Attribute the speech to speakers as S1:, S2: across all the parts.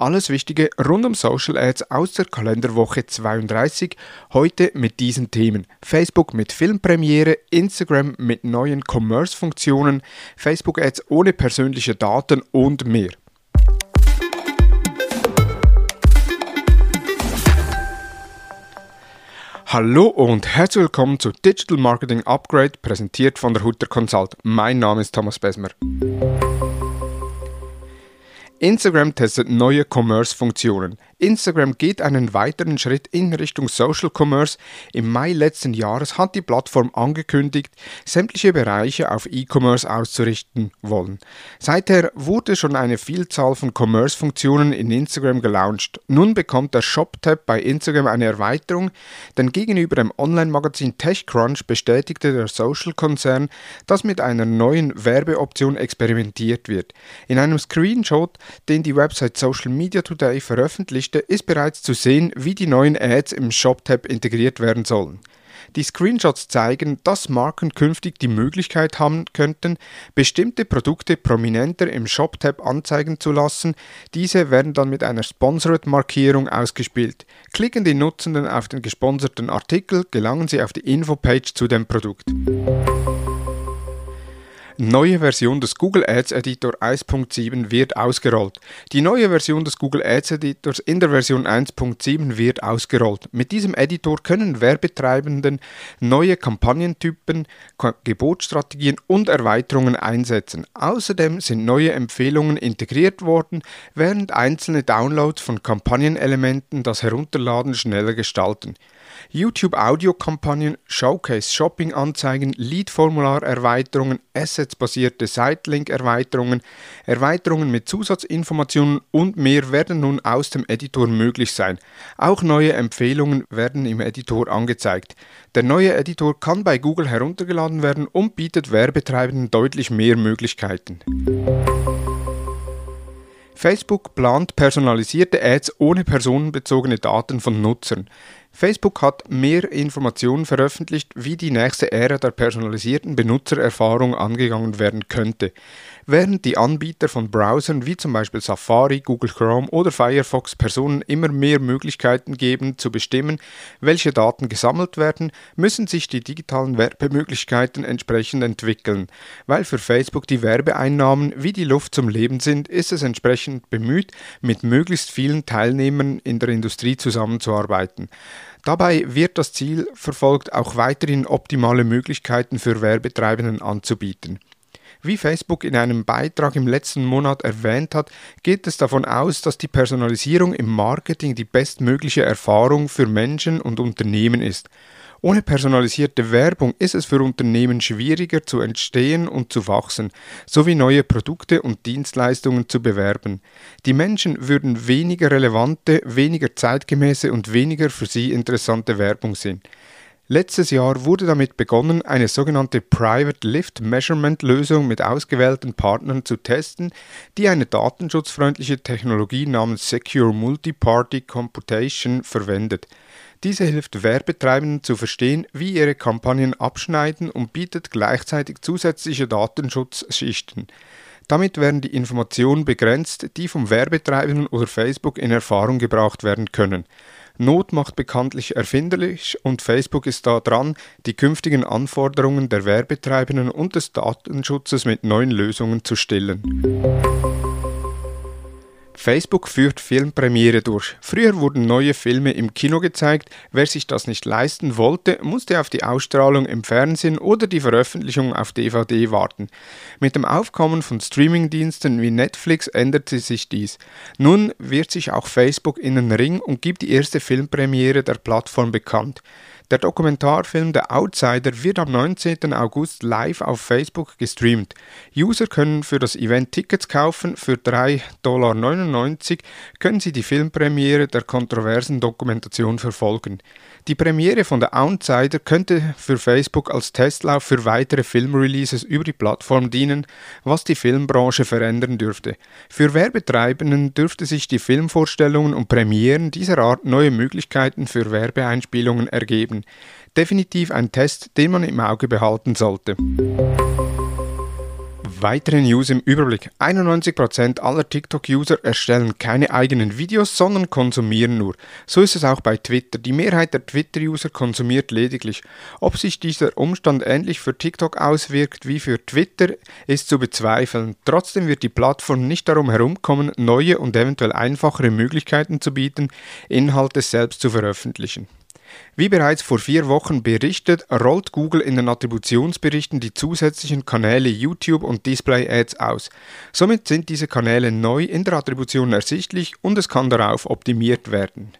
S1: Alles Wichtige rund um Social Ads aus der Kalenderwoche 32. Heute mit diesen Themen. Facebook mit Filmpremiere, Instagram mit neuen Commerce-Funktionen, Facebook Ads ohne persönliche Daten und mehr. Hallo und herzlich willkommen zu Digital Marketing Upgrade, präsentiert von der Hutter Consult. Mein Name ist Thomas Besmer. Instagram testet neue Commerce-Funktionen. Instagram geht einen weiteren Schritt in Richtung Social Commerce. Im Mai letzten Jahres hat die Plattform angekündigt, sämtliche Bereiche auf E-Commerce auszurichten wollen. Seither wurde schon eine Vielzahl von Commerce-Funktionen in Instagram gelauncht. Nun bekommt der Shop-Tab bei Instagram eine Erweiterung, denn gegenüber dem Online-Magazin TechCrunch bestätigte der Social-Konzern, dass mit einer neuen Werbeoption experimentiert wird. In einem Screenshot, den die Website Social Media Today veröffentlicht, Liste ist bereits zu sehen, wie die neuen Ads im Shop-Tab integriert werden sollen. Die Screenshots zeigen, dass Marken künftig die Möglichkeit haben könnten, bestimmte Produkte prominenter im Shop-Tab anzeigen zu lassen. Diese werden dann mit einer Sponsored-Markierung ausgespielt. Klicken die Nutzenden auf den gesponserten Artikel, gelangen sie auf die Infopage zu dem Produkt. Neue Version des Google Ads Editor 1.7 wird ausgerollt. Die neue Version des Google Ads Editors in der Version 1.7 wird ausgerollt. Mit diesem Editor können Werbetreibenden neue Kampagnentypen, Gebotsstrategien und Erweiterungen einsetzen. Außerdem sind neue Empfehlungen integriert worden, während einzelne Downloads von Kampagnenelementen das Herunterladen schneller gestalten. YouTube-Audio-Kampagnen, Showcase-Shopping-Anzeigen, Lead-Formular-Erweiterungen, Assets-basierte Site-Link-Erweiterungen, Erweiterungen mit Zusatzinformationen und mehr werden nun aus dem Editor möglich sein. Auch neue Empfehlungen werden im Editor angezeigt. Der neue Editor kann bei Google heruntergeladen werden und bietet Werbetreibenden deutlich mehr Möglichkeiten. Facebook plant personalisierte Ads ohne personenbezogene Daten von Nutzern. Facebook hat mehr Informationen veröffentlicht, wie die nächste Ära der personalisierten Benutzererfahrung angegangen werden könnte. Während die Anbieter von Browsern wie zum Beispiel Safari, Google Chrome oder Firefox Personen immer mehr Möglichkeiten geben zu bestimmen, welche Daten gesammelt werden, müssen sich die digitalen Werbemöglichkeiten entsprechend entwickeln. Weil für Facebook die Werbeeinnahmen wie die Luft zum Leben sind, ist es entsprechend bemüht, mit möglichst vielen Teilnehmern in der Industrie zusammenzuarbeiten. Dabei wird das Ziel verfolgt, auch weiterhin optimale Möglichkeiten für Werbetreibenden anzubieten. Wie Facebook in einem Beitrag im letzten Monat erwähnt hat, geht es davon aus, dass die Personalisierung im Marketing die bestmögliche Erfahrung für Menschen und Unternehmen ist. Ohne personalisierte Werbung ist es für Unternehmen schwieriger zu entstehen und zu wachsen, sowie neue Produkte und Dienstleistungen zu bewerben. Die Menschen würden weniger relevante, weniger zeitgemäße und weniger für sie interessante Werbung sehen. Letztes Jahr wurde damit begonnen, eine sogenannte Private Lift Measurement Lösung mit ausgewählten Partnern zu testen, die eine datenschutzfreundliche Technologie namens Secure Multi-Party Computation verwendet. Diese hilft Werbetreibenden zu verstehen, wie ihre Kampagnen abschneiden und bietet gleichzeitig zusätzliche Datenschutzschichten. Damit werden die Informationen begrenzt, die vom Werbetreibenden oder Facebook in Erfahrung gebracht werden können. Not macht bekanntlich erfinderlich und Facebook ist da dran, die künftigen Anforderungen der Werbetreibenden und des Datenschutzes mit neuen Lösungen zu stellen. Facebook führt Filmpremiere durch. Früher wurden neue Filme im Kino gezeigt. Wer sich das nicht leisten wollte, musste auf die Ausstrahlung im Fernsehen oder die Veröffentlichung auf DVD warten. Mit dem Aufkommen von Streamingdiensten wie Netflix änderte sich dies. Nun wird sich auch Facebook in den Ring und gibt die erste Filmpremiere der Plattform bekannt. Der Dokumentarfilm The Outsider wird am 19. August live auf Facebook gestreamt. User können für das Event Tickets kaufen. Für 3,99 Dollar können sie die Filmpremiere der kontroversen Dokumentation verfolgen. Die Premiere von The Outsider könnte für Facebook als Testlauf für weitere Filmreleases über die Plattform dienen, was die Filmbranche verändern dürfte. Für Werbetreibenden dürfte sich die Filmvorstellungen und Premieren dieser Art neue Möglichkeiten für Werbeeinspielungen ergeben werden. Definitiv ein Test, den man im Auge behalten sollte. Weitere News im Überblick. 91% aller TikTok-User erstellen keine eigenen Videos, sondern konsumieren nur. So ist es auch bei Twitter. Die Mehrheit der Twitter-User konsumiert lediglich. Ob sich dieser Umstand ähnlich für TikTok auswirkt wie für Twitter, ist zu bezweifeln. Trotzdem wird die Plattform nicht darum herumkommen, neue und eventuell einfachere Möglichkeiten zu bieten, Inhalte selbst zu veröffentlichen. Wie bereits vor vier Wochen berichtet, rollt Google in den Attributionsberichten die zusätzlichen Kanäle YouTube und Display Ads aus. Somit sind diese Kanäle neu in der Attribution ersichtlich und es kann darauf optimiert werden.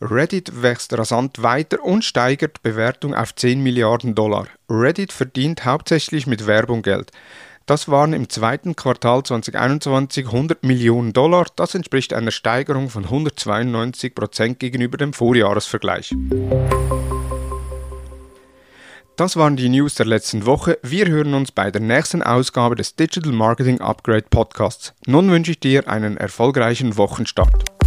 S1: Reddit wächst rasant weiter und steigert Bewertung auf 10 Milliarden Dollar. Reddit verdient hauptsächlich mit Werbung Geld. Das waren im zweiten Quartal 2021 100 Millionen Dollar. Das entspricht einer Steigerung von 192 Prozent gegenüber dem Vorjahresvergleich. Das waren die News der letzten Woche. Wir hören uns bei der nächsten Ausgabe des Digital Marketing Upgrade Podcasts. Nun wünsche ich dir einen erfolgreichen Wochenstart.